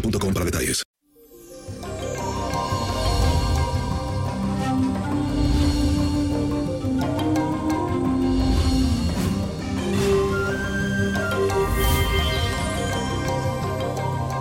boostmobile.com para detalles.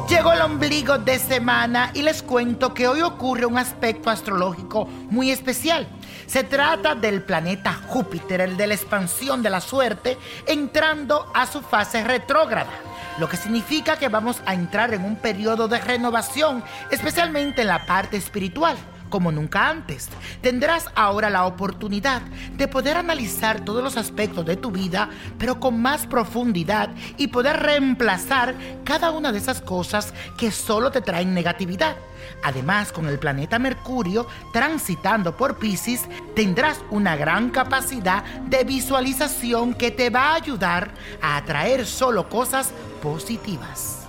Llegó el ombligo de semana y les cuento que hoy ocurre un aspecto astrológico muy especial. Se trata del planeta Júpiter, el de la expansión de la suerte, entrando a su fase retrógrada, lo que significa que vamos a entrar en un periodo de renovación, especialmente en la parte espiritual como nunca antes. Tendrás ahora la oportunidad de poder analizar todos los aspectos de tu vida, pero con más profundidad y poder reemplazar cada una de esas cosas que solo te traen negatividad. Además, con el planeta Mercurio transitando por Pisces, tendrás una gran capacidad de visualización que te va a ayudar a atraer solo cosas positivas.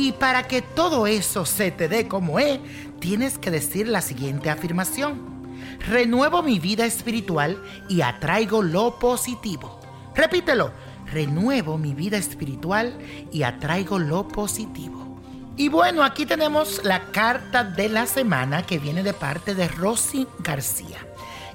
Y para que todo eso se te dé como es, tienes que decir la siguiente afirmación. Renuevo mi vida espiritual y atraigo lo positivo. Repítelo. Renuevo mi vida espiritual y atraigo lo positivo. Y bueno, aquí tenemos la carta de la semana que viene de parte de Rosy García,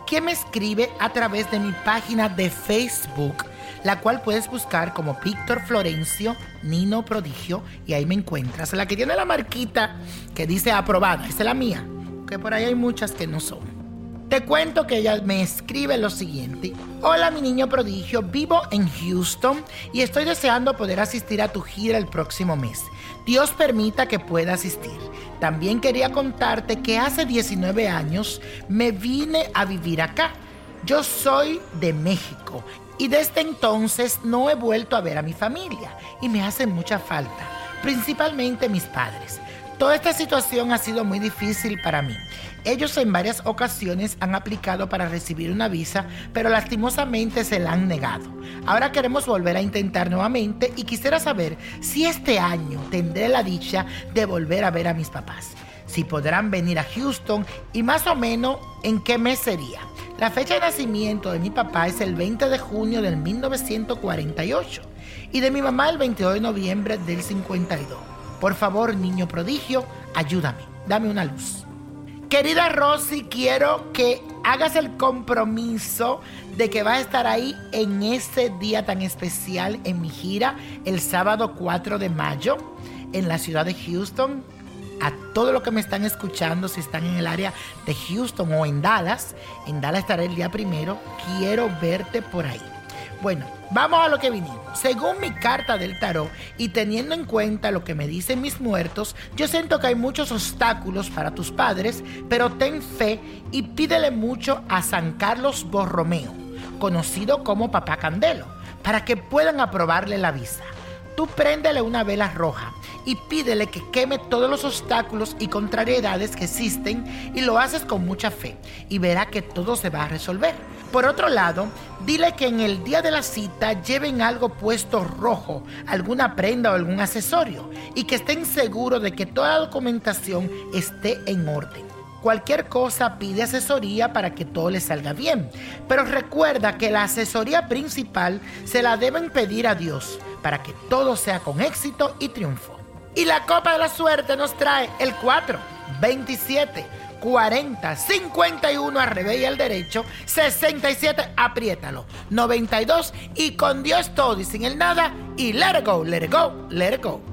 que me escribe a través de mi página de Facebook la cual puedes buscar como Víctor Florencio Nino Prodigio y ahí me encuentras. La que tiene la marquita que dice aprobada, esa es la mía, que por ahí hay muchas que no son. Te cuento que ella me escribe lo siguiente. Hola mi niño prodigio, vivo en Houston y estoy deseando poder asistir a tu gira el próximo mes. Dios permita que pueda asistir. También quería contarte que hace 19 años me vine a vivir acá. Yo soy de México y desde entonces no he vuelto a ver a mi familia y me hace mucha falta, principalmente mis padres. Toda esta situación ha sido muy difícil para mí. Ellos en varias ocasiones han aplicado para recibir una visa, pero lastimosamente se la han negado. Ahora queremos volver a intentar nuevamente y quisiera saber si este año tendré la dicha de volver a ver a mis papás. Si podrán venir a Houston y más o menos en qué mes sería. La fecha de nacimiento de mi papá es el 20 de junio del 1948 y de mi mamá el 22 de noviembre del 52. Por favor, niño prodigio, ayúdame, dame una luz. Querida Rosy, quiero que hagas el compromiso de que vas a estar ahí en ese día tan especial en mi gira, el sábado 4 de mayo, en la ciudad de Houston. A todos los que me están escuchando, si están en el área de Houston o en Dallas, en Dallas estaré el día primero, quiero verte por ahí. Bueno, vamos a lo que vinimos. Según mi carta del tarot y teniendo en cuenta lo que me dicen mis muertos, yo siento que hay muchos obstáculos para tus padres, pero ten fe y pídele mucho a San Carlos Borromeo, conocido como Papá Candelo, para que puedan aprobarle la visa. Tú préndele una vela roja y pídele que queme todos los obstáculos y contrariedades que existen y lo haces con mucha fe y verá que todo se va a resolver. Por otro lado, dile que en el día de la cita lleven algo puesto rojo, alguna prenda o algún accesorio y que estén seguros de que toda la documentación esté en orden. Cualquier cosa pide asesoría para que todo le salga bien. Pero recuerda que la asesoría principal se la deben pedir a Dios para que todo sea con éxito y triunfo. Y la copa de la suerte nos trae el 4, 27, 40, 51 al revés y al derecho, 67, apriétalo, 92 y con Dios todo y sin el nada y let it go, let it go, let it go.